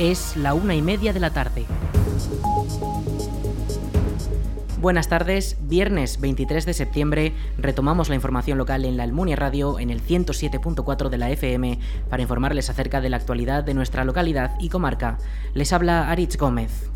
Es la una y media de la tarde. Buenas tardes, viernes 23 de septiembre retomamos la información local en la Almunia Radio en el 107.4 de la FM para informarles acerca de la actualidad de nuestra localidad y comarca. Les habla Aritz Gómez.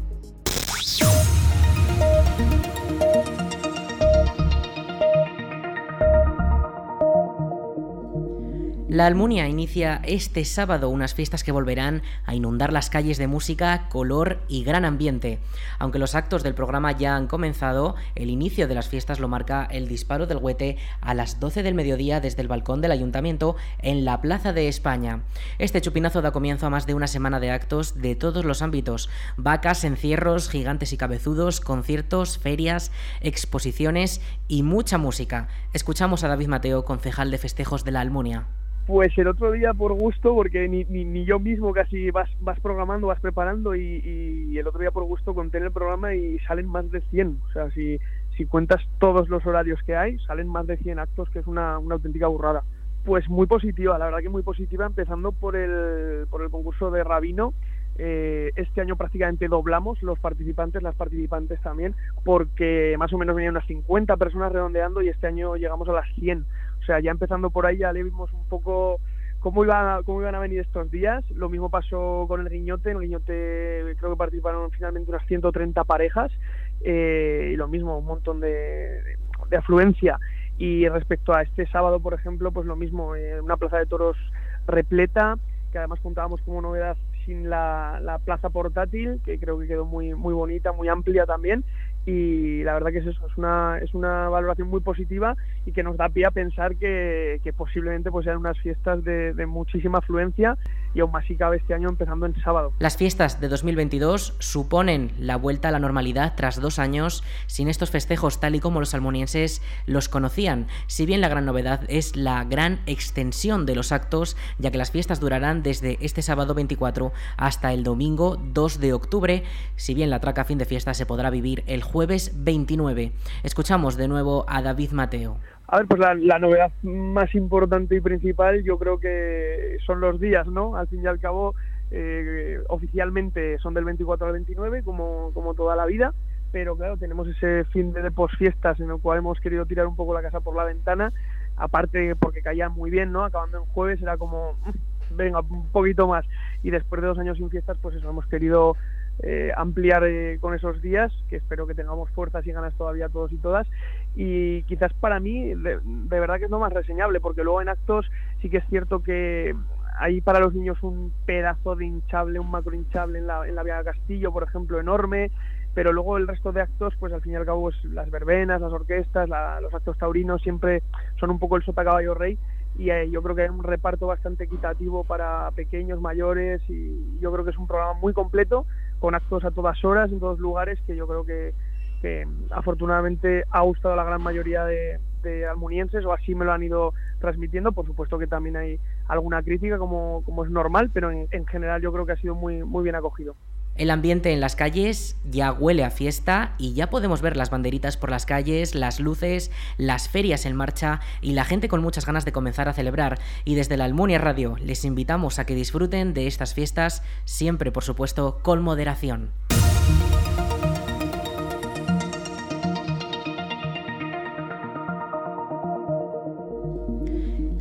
La Almunia inicia este sábado unas fiestas que volverán a inundar las calles de música, color y gran ambiente. Aunque los actos del programa ya han comenzado, el inicio de las fiestas lo marca el disparo del huete a las 12 del mediodía desde el balcón del ayuntamiento en la Plaza de España. Este chupinazo da comienzo a más de una semana de actos de todos los ámbitos: vacas, encierros, gigantes y cabezudos, conciertos, ferias, exposiciones y mucha música. Escuchamos a David Mateo, concejal de festejos de la Almunia. Pues el otro día por gusto, porque ni, ni, yo mismo casi vas, vas programando, vas preparando y, el otro día por gusto conté en el programa y salen más de 100. O sea, si, si cuentas todos los horarios que hay, salen más de 100 actos, que es una, una auténtica burrada. Pues muy positiva, la verdad que muy positiva, empezando por el, por el concurso de Rabino. Eh, este año prácticamente doblamos los participantes, las participantes también, porque más o menos venían unas 50 personas redondeando y este año llegamos a las 100. O sea, ya empezando por ahí ya le vimos un poco cómo iban, cómo iban a venir estos días. Lo mismo pasó con el Guiñote. En el Guiñote creo que participaron finalmente unas 130 parejas eh, y lo mismo, un montón de, afluencia. Y respecto a este sábado, por ejemplo, pues lo mismo, eh, una plaza de toros repleta, que además contábamos como novedad sin la, la, plaza portátil, que creo que quedó muy, muy bonita, muy amplia también, y la verdad que es eso, es una, es una valoración muy positiva y que nos da pie a pensar que, posiblemente pues sean unas fiestas de, de, muchísima afluencia y aún más si cabe este año empezando en sábado. Las fiestas de 2022 suponen la vuelta a la normalidad tras dos años sin estos festejos tal y como los almonienses los conocían, si bien la gran novedad es la gran extensión de los actos, ya que las fiestas durarán desde este sábado 24 hasta el domingo 2 de octubre, si bien la traca fin de fiesta se podrá vivir el jueves 29. Escuchamos de nuevo a David Mateo. A ver, pues la, novedad más importante y principal yo creo que son los días, ¿no? Al fin y al cabo, eh, oficialmente son del 24 al 29, como, como toda la vida, pero claro, tenemos ese fin de posfiestas en el cual hemos querido tirar un poco la casa por la ventana, aparte porque caía muy bien, ¿no? Acabando en jueves era como, mm, venga, un poquito más. Y después de dos años sin fiestas, pues eso, hemos querido eh, ampliar eh, con esos días, que espero que tengamos fuerzas y ganas todavía todos y todas. Y quizás para mí, de, verdad que es lo más reseñable, porque luego en actos sí que es cierto que hay para los niños un pedazo de hinchable, un macro hinchable en la, en la Vía Castillo, por ejemplo, enorme, pero luego el resto de actos, pues al fin y al cabo, pues, las verbenas, las orquestas, los actos taurinos siempre son un poco el sota caballo rey y eh, yo creo que hay un reparto bastante equitativo para pequeños, mayores y yo creo que es un programa muy completo con actos a todas horas en todos lugares que yo creo que, afortunadamente ha gustado a la gran mayoría de, almunienses o así me lo han ido transmitiendo. Por supuesto que también hay alguna crítica como, como es normal, pero en, en general yo creo que ha sido muy, muy bien acogido. El ambiente en las calles ya huele a fiesta y ya podemos ver las banderitas por las calles, las luces, las ferias en marcha y la gente con muchas ganas de comenzar a celebrar. Y desde la Almunia Radio les invitamos a que disfruten de estas fiestas, siempre por supuesto con moderación.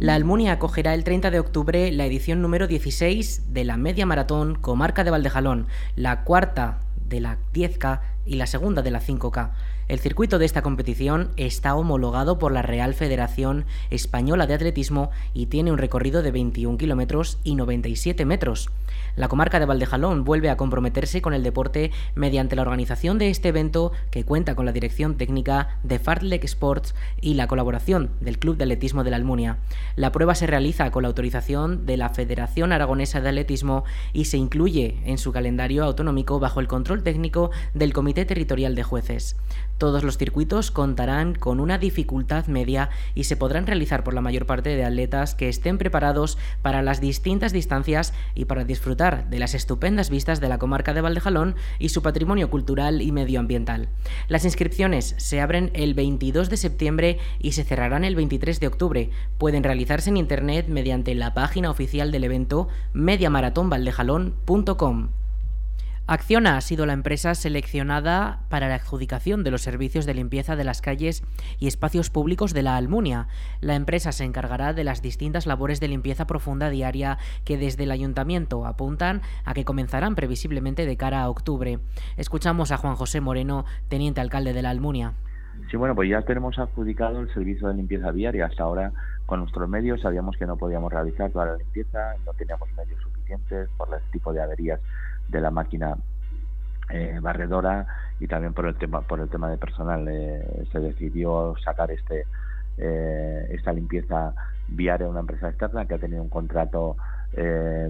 La Almunia acogerá el 30 de octubre la edición número 16 de la Media Maratón Comarca de Valdejalón, la cuarta de la 10K y la segunda de la 5K. El circuito de esta competición está homologado por la Real Federación Española de Atletismo y tiene un recorrido de 21 kilómetros y 97 metros. La comarca de Valdejalón vuelve a comprometerse con el deporte mediante la organización de este evento que cuenta con la dirección técnica de Fartlek Sports y la colaboración del Club de Atletismo de la Almunia. La prueba se realiza con la autorización de la Federación Aragonesa de Atletismo y se incluye en su calendario autonómico bajo el control técnico del Comité Territorial de Jueces. Todos los circuitos contarán con una dificultad media y se podrán realizar por la mayor parte de atletas que estén preparados para las distintas distancias y para disfrutar de las estupendas vistas de la comarca de Valdejalón y su patrimonio cultural y medioambiental. Las inscripciones se abren el 22 de septiembre y se cerrarán el 23 de octubre. Pueden realizarse en internet mediante la página oficial del evento mediamaratonvaldejalón.com. Acciona ha sido la empresa seleccionada para la adjudicación de los servicios de limpieza de las calles y espacios públicos de la Almunia. La empresa se encargará de las distintas labores de limpieza profunda diaria que desde el ayuntamiento apuntan a que comenzarán previsiblemente de cara a octubre. Escuchamos a Juan José Moreno, teniente alcalde de la Almunia. Sí, bueno, pues ya tenemos adjudicado el servicio de limpieza diaria. Hasta ahora, con nuestros medios, sabíamos que no podíamos realizar toda la limpieza, no teníamos medios suficientes por el tipo de averías de la máquina eh, barredora y también por el tema por el tema de personal eh, se decidió sacar este eh, esta limpieza viaria a una empresa externa que ha tenido un contrato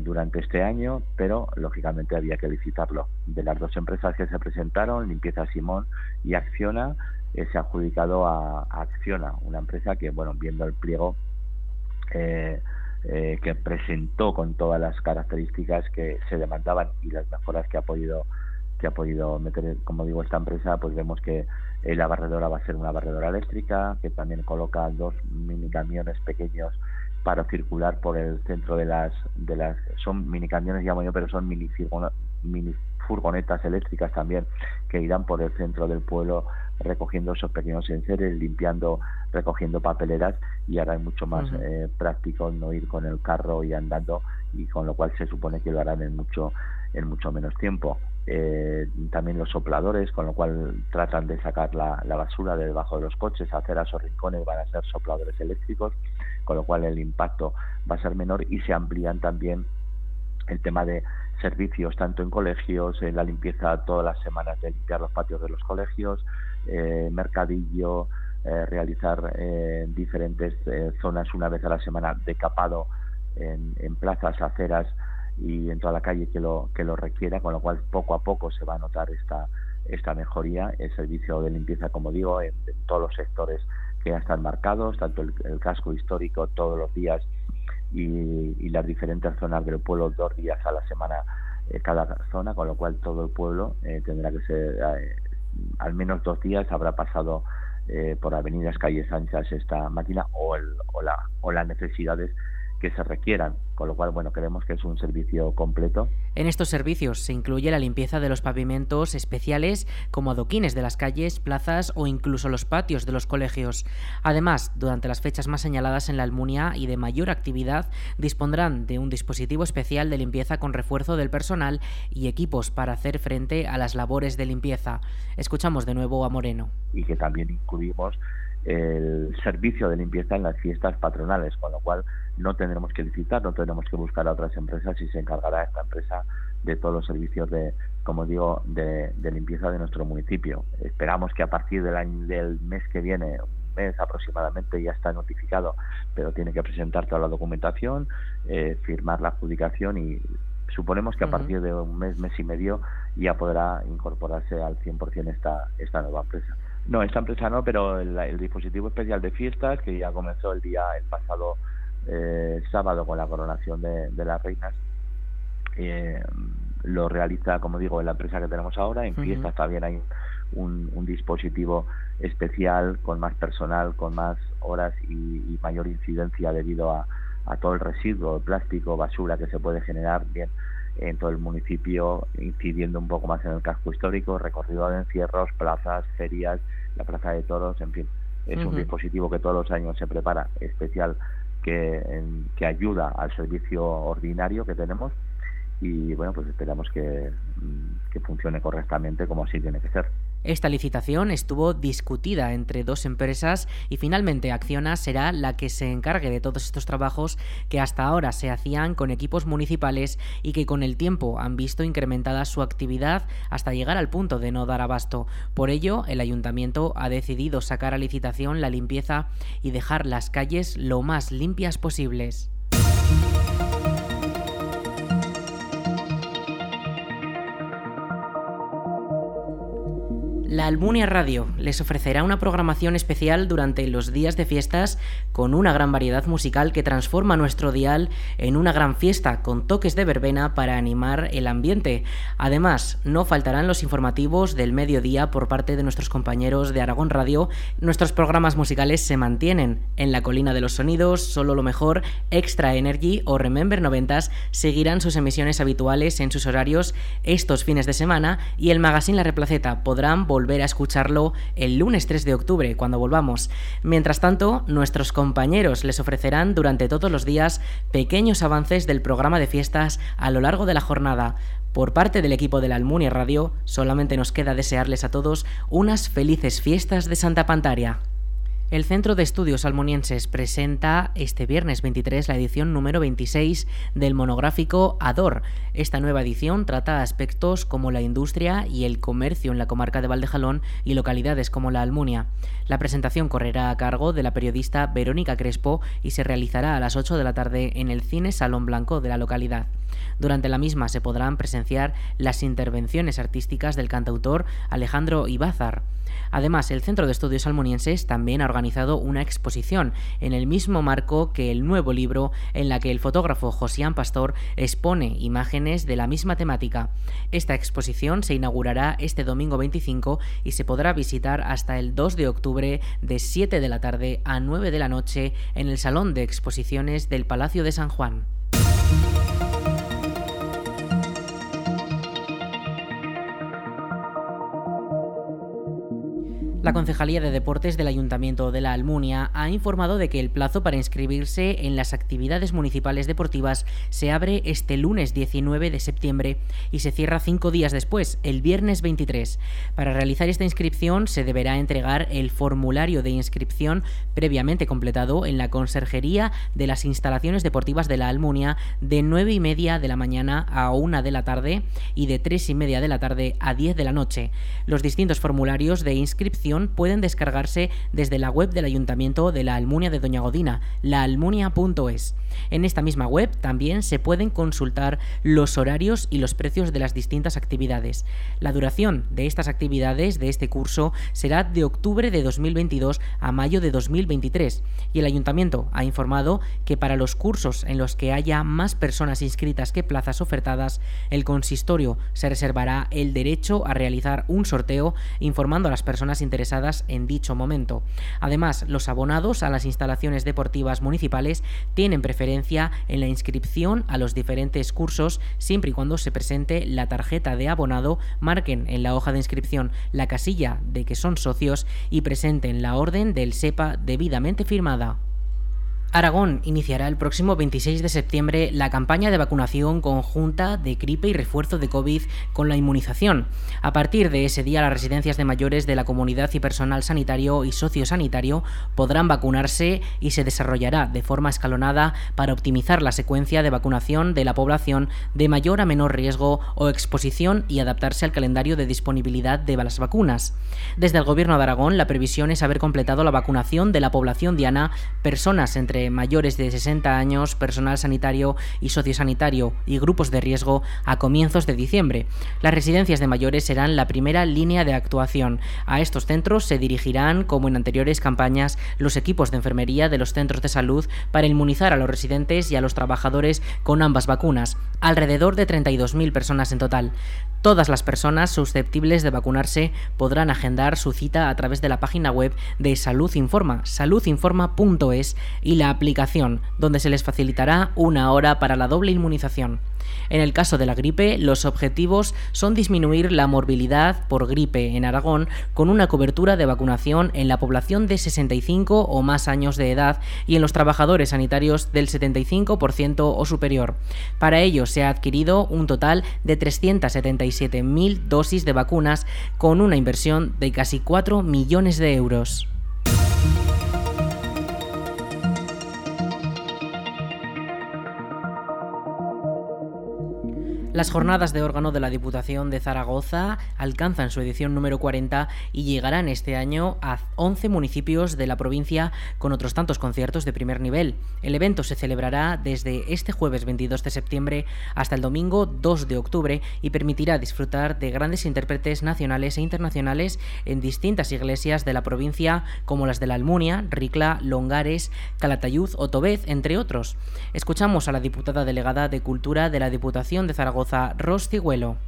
durante este año pero lógicamente había que licitarlo de las dos empresas que se presentaron limpieza Simón y Acciona se ha adjudicado a, a, Acciona una empresa que bueno viendo el pliego eh, que presentó con todas las características que se demandaban y las mejoras que ha podido que ha podido meter, como digo, esta empresa, pues vemos que eh, la barredora va a ser una barredora eléctrica, que también coloca dos mini camiones pequeños para circular por el centro de las de las son mini camiones llamo yo pero son mini mini furgonetas eléctricas también que irán por el centro del pueblo recogiendo esos pequeños enseres, limpiando, recogiendo papeleras y ahora es mucho más eh, práctico no ir con el carro y andando y con lo cual se supone que lo harán en mucho en mucho menos tiempo. Eh, también los sopladores, con lo cual tratan de sacar la, la basura de debajo de los coches, aceras o rincones van a ser sopladores eléctricos, con lo cual el impacto va a ser menor y se amplían también el tema de servicios tanto en colegios, en la limpieza todas las semanas de limpiar los patios de los colegios, eh, mercadillo, eh, realizar eh, diferentes zonas una vez a la semana de capado en, en, plazas, aceras y en toda la calle que lo, que lo requiera, con lo cual poco a poco se va a notar esta, esta mejoría, el servicio de limpieza, como digo, en, todos los sectores que ya están marcados, tanto el casco histórico todos los días y, las diferentes zonas del pueblo dos días a la semana eh, cada zona, con lo cual todo el pueblo eh, tendrá que ser, eh, al menos dos días habrá pasado por avenidas, calles anchas esta máquina o, el, o, la, o las necesidades que se requieran, con lo cual, bueno, creemos que es un servicio completo. En estos servicios se incluye la limpieza de los pavimentos especiales como adoquines de las calles, plazas o incluso los patios de los colegios. Además, durante las fechas más señaladas en la Almunia y de mayor actividad, dispondrán de un dispositivo especial de limpieza con refuerzo del personal y equipos para hacer frente a las labores de limpieza. Escuchamos de nuevo a Moreno. Y que también incluimos el servicio de limpieza en las fiestas patronales, con lo cual no tendremos que licitar, no tendremos que buscar a otras empresas y se encargará esta empresa de todos los servicios de, como digo, de, limpieza de nuestro municipio. Esperamos que a partir del año, del mes que viene, un mes aproximadamente, ya está notificado, pero tiene que presentar toda la documentación, eh, firmar la adjudicación y suponemos que a partir de un mes, mes y medio ya podrá incorporarse al 100% esta, esta nueva empresa. No, esta empresa no, pero el, dispositivo especial de fiestas, que ya comenzó el día, el pasado eh, sábado con la coronación de, las reinas, eh, lo realiza, como digo, en la empresa que tenemos ahora. En fiestas también hay un, dispositivo especial con más personal, con más horas y, mayor incidencia debido a, a todo el residuo, plástico, basura que se puede generar. Bien, en todo el municipio, incidiendo un poco más en el casco histórico, recorrido de encierros, plazas, ferias, la plaza de toros, en fin. Es un dispositivo que todos los años se prepara, especial, que, que ayuda al servicio ordinario que tenemos y bueno, pues esperamos que, mm, que funcione correctamente como así tiene que ser. Esta licitación estuvo discutida entre dos empresas y finalmente Acciona será la que se encargue de todos estos trabajos que hasta ahora se hacían con equipos municipales y que con el tiempo han visto incrementada su actividad hasta llegar al punto de no dar abasto. Por ello, el ayuntamiento ha decidido sacar a licitación la limpieza y dejar las calles lo más limpias posibles. La Almunia Radio les ofrecerá una programación especial durante los días de fiestas con una gran variedad musical que transforma nuestro dial en una gran fiesta con toques de verbena para animar el ambiente. Además, no faltarán los informativos del mediodía por parte de nuestros compañeros de Aragón Radio. Nuestros programas musicales se mantienen en la colina de los sonidos, solo lo mejor, Extra Energy o Remember 90 seguirán sus emisiones habituales en sus horarios estos fines de semana y el magazine La Replaceta podrán volver a escucharlo el lunes 3 de octubre, cuando volvamos. Mientras tanto, nuestros compañeros les ofrecerán durante todos los días pequeños avances del programa de fiestas a lo largo de la jornada. Por parte del equipo de la Almunia Radio, solamente nos queda desearles a todos unas felices fiestas de Santa Pantaria. El Centro de Estudios Almonienses presenta este viernes 23 la edición número 26 del monográfico ADOR. Esta nueva edición trata aspectos como la industria y el comercio en la comarca de Valdejalón y localidades como la Almunia. La presentación correrá a cargo de la periodista Verónica Crespo y se realizará a las 8 de la tarde en el Cine Salón Blanco de la localidad. Durante la misma se podrán presenciar las intervenciones artísticas del cantautor Alejandro Ibázar. Además, el Centro de Estudios Almonienses también ha organizado una exposición en el mismo marco que el nuevo libro en la que el fotógrafo Josián Pastor expone imágenes de la misma temática. Esta exposición se inaugurará este domingo 25 y se podrá visitar hasta el 2 de octubre de 7 de la tarde a 9 de la noche en el Salón de Exposiciones del Palacio de San Juan. Concejalía de Deportes del Ayuntamiento de la Almunia ha informado de que el plazo para inscribirse en las actividades municipales deportivas se abre este lunes 19 de septiembre y se cierra cinco días después, el viernes 23. Para realizar esta inscripción se deberá entregar el formulario de inscripción previamente completado en la Conserjería de las Instalaciones Deportivas de la Almunia de 9 y media de la mañana a 1 de la tarde y de 3 y media de la tarde a 10 de la noche. Los distintos formularios de inscripción pueden descargarse desde la web del Ayuntamiento de la Almunia de Doña Godina, laalmunia.es. En esta misma web también se pueden consultar los horarios y los precios de las distintas actividades. La duración de estas actividades de este curso será de octubre de 2022 a mayo de 2023 y el Ayuntamiento ha informado que para los cursos en los que haya más personas inscritas que plazas ofertadas, el consistorio se reservará el derecho a realizar un sorteo informando a las personas interesadas en dicho momento. Además, los abonados a las instalaciones deportivas municipales tienen preferencia en la inscripción a los diferentes cursos siempre y cuando se presente la tarjeta de abonado, marquen en la hoja de inscripción la casilla de que son socios y presenten la orden del SEPA debidamente firmada. Aragón iniciará el próximo 26 de septiembre la campaña de vacunación conjunta de gripe y refuerzo de COVID con la inmunización. A partir de ese día, las residencias de mayores de la comunidad y personal sanitario y sociosanitario podrán vacunarse y se desarrollará de forma escalonada para optimizar la secuencia de vacunación de la población de mayor a menor riesgo o exposición y adaptarse al calendario de disponibilidad de las vacunas. Desde el Gobierno de Aragón, la previsión es haber completado la vacunación de la población diana, personas entre mayores de 60 años, personal sanitario y sociosanitario y grupos de riesgo a comienzos de diciembre. Las residencias de mayores serán la primera línea de actuación. A estos centros se dirigirán, como en anteriores campañas, los equipos de enfermería de los centros de salud para inmunizar a los residentes y a los trabajadores con ambas vacunas, alrededor de 32.000 personas en total. Todas las personas susceptibles de vacunarse podrán agendar su cita a través de la página web de Salud Informa, saludinforma.es y la aplicación, donde se les facilitará una hora para la doble inmunización. En el caso de la gripe, los objetivos son disminuir la morbilidad por gripe en Aragón con una cobertura de vacunación en la población de 65 o más años de edad y en los trabajadores sanitarios del 75% o superior. Para ello se ha adquirido un total de 377.000 dosis de vacunas con una inversión de casi 4 millones de euros. Las jornadas de órgano de la Diputación de Zaragoza alcanzan su edición número 40 y llegarán este año a 11 municipios de la provincia con otros tantos conciertos de primer nivel. El evento se celebrará desde este jueves 22 de septiembre hasta el domingo 2 de octubre y permitirá disfrutar de grandes intérpretes nacionales e internacionales en distintas iglesias de la provincia como las de la Almunia, Ricla, Longares, Calatayud o Tobez, entre otros. Escuchamos a la diputada delegada de Cultura de la Diputación de Zaragoza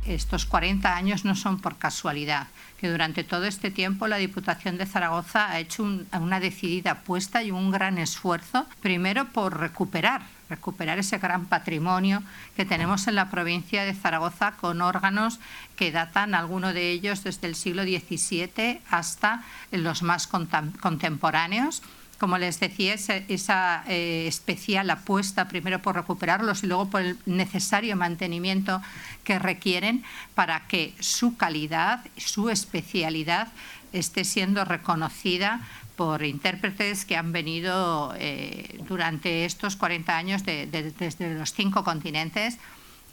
estos 40 años no son por casualidad, que durante todo este tiempo la Diputación de Zaragoza ha hecho una decidida apuesta y un gran esfuerzo, primero por recuperar recuperar ese gran patrimonio que tenemos en la provincia de Zaragoza con órganos que datan, algunos de ellos desde el siglo XVII hasta los más contemporáneos como les decía, esa, eh, especial apuesta primero por recuperarlos y luego por el necesario mantenimiento que requieren para que su calidad, su especialidad esté siendo reconocida por intérpretes que han venido eh, durante estos 40 años desde los cinco continentes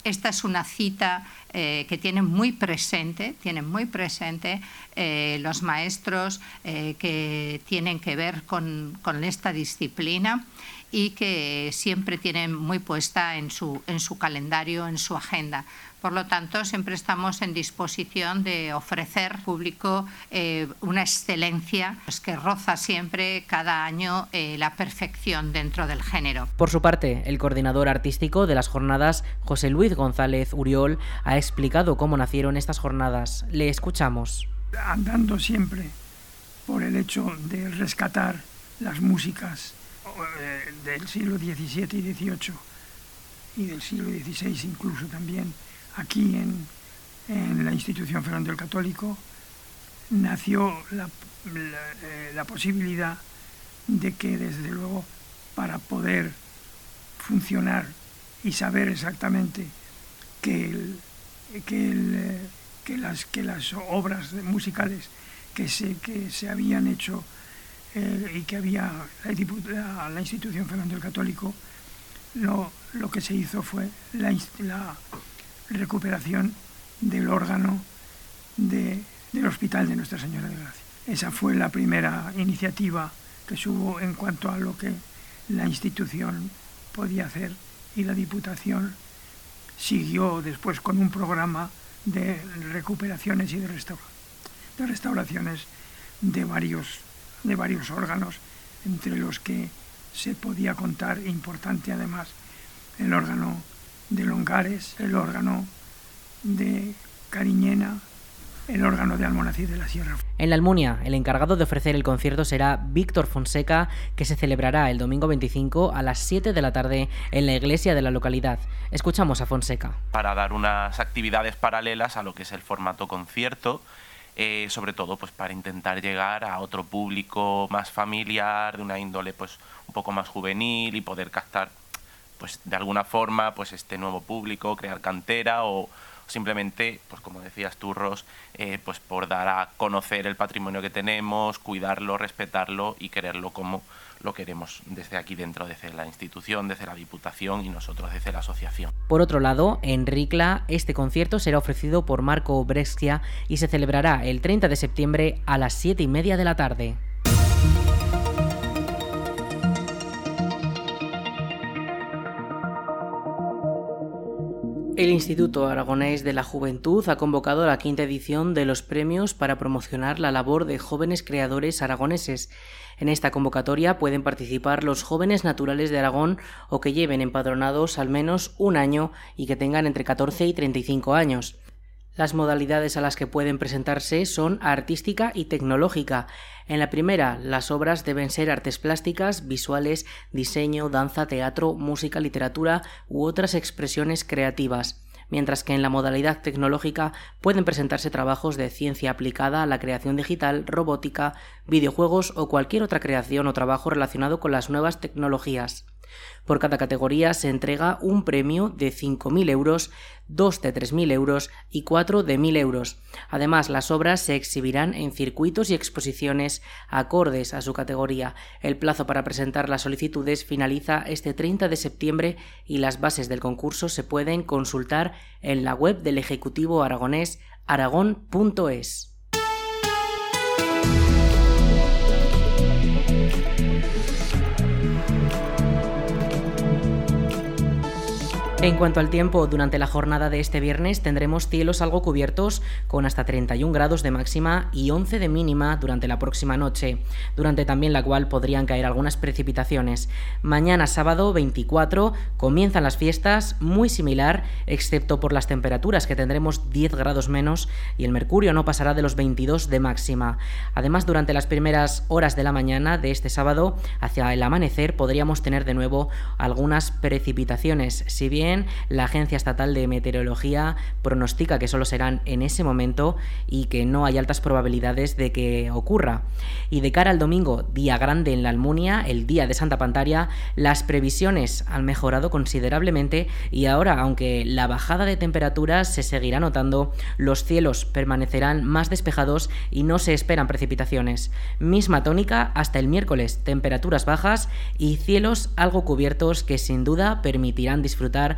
esta es una cita eh, que tienen muy presente, tienen muy presente eh, los maestros eh, que tienen que ver con, con, esta disciplina y que siempre tienen muy puesta en su, en su calendario, en su agenda. Por lo tanto, siempre estamos en disposición de ofrecer al público eh, una excelencia pues, que roza siempre cada año eh, la perfección dentro del género. Por su parte, el coordinador artístico de las jornadas, José Luis González Uriol, ha explicado cómo nacieron estas jornadas. Le escuchamos. Andando siempre por el hecho de rescatar las músicas eh, del siglo XVII y XVIII y del siglo XVI incluso también aquí en, la institución Fernando el Católico, nació eh, la, posibilidad de que desde luego para poder funcionar y saber exactamente que, que, que, las, que las obras musicales que se, que se habían hecho eh, y que había la, institución Fernando el Católico, lo, lo que se hizo fue la, recuperación del órgano del Hospital de Nuestra Señora de Gracia. Esa fue la primera iniciativa que hubo en cuanto a lo que la institución podía hacer y la Diputación siguió después con un programa de recuperaciones y de, de restauraciones de varios, de varios órganos, entre los que se podía contar, importante además, el órgano de Longares, el órgano de Cariñena, el órgano de Almonacid de la Sierra. En la Almunia, el encargado de ofrecer el concierto será Víctor Fonseca, que se celebrará el domingo 25 a las 7 de la tarde en la iglesia de la localidad. Escuchamos a Fonseca. Para dar unas actividades paralelas a lo que es el formato concierto, eh, sobre todo pues para intentar llegar a otro público más familiar, de una índole pues un poco más juvenil y poder captar pues de alguna forma pues este nuevo público, crear cantera o simplemente, pues como decías tú, eh, pues por dar a conocer el patrimonio que tenemos, cuidarlo, respetarlo y quererlo como lo queremos desde aquí dentro, desde la institución, desde la Diputación y nosotros desde la asociación. Por otro lado, en Ricla, este concierto será ofrecido por Marco Brescia y se celebrará el 30 de septiembre a las 7 y media de la tarde. El Instituto Aragonés de la Juventud ha convocado la quinta edición de los premios para promocionar la labor de jóvenes creadores aragoneses. En esta convocatoria pueden participar los jóvenes naturales de Aragón o que lleven empadronados al menos un año y que tengan entre 14 y 35 años. Las modalidades a las que pueden presentarse son artística y tecnológica. En la primera, las obras deben ser artes plásticas, visuales, diseño, danza, teatro, música, literatura u otras expresiones creativas, mientras que en la modalidad tecnológica pueden presentarse trabajos de ciencia aplicada a la creación digital, robótica, videojuegos o cualquier otra creación o trabajo relacionado con las nuevas tecnologías. Por cada categoría se entrega un premio de 5.000 euros, dos de 3.000 euros y cuatro de 1.000 euros. Además, las obras se exhibirán en circuitos y exposiciones acordes a su categoría. El plazo para presentar las solicitudes finaliza este 30 de septiembre y las bases del concurso se pueden consultar en la web del Ejecutivo Aragonés aragón.es. En cuanto al tiempo, durante la jornada de este viernes tendremos cielos algo cubiertos con hasta 31 grados de máxima y 11 de mínima durante la próxima noche, durante también la cual podrían caer algunas precipitaciones. Mañana sábado 24 comienzan las fiestas muy similar, excepto por las temperaturas que tendremos 10 grados menos y el mercurio no pasará de los 22 de máxima. Además, durante las primeras horas de la mañana de este sábado, hacia el amanecer, podríamos tener de nuevo algunas precipitaciones, si la Agencia Estatal de Meteorología pronostica que solo serán en ese momento y que no hay altas probabilidades de que ocurra. Y de cara al domingo, día grande en la Almunia, el día de Santa Pantaria, las previsiones han mejorado considerablemente y ahora, aunque la bajada de temperaturas se seguirá notando, los cielos permanecerán más despejados y no se esperan precipitaciones. Misma tónica hasta el miércoles, temperaturas bajas y cielos algo cubiertos que sin duda permitirán disfrutar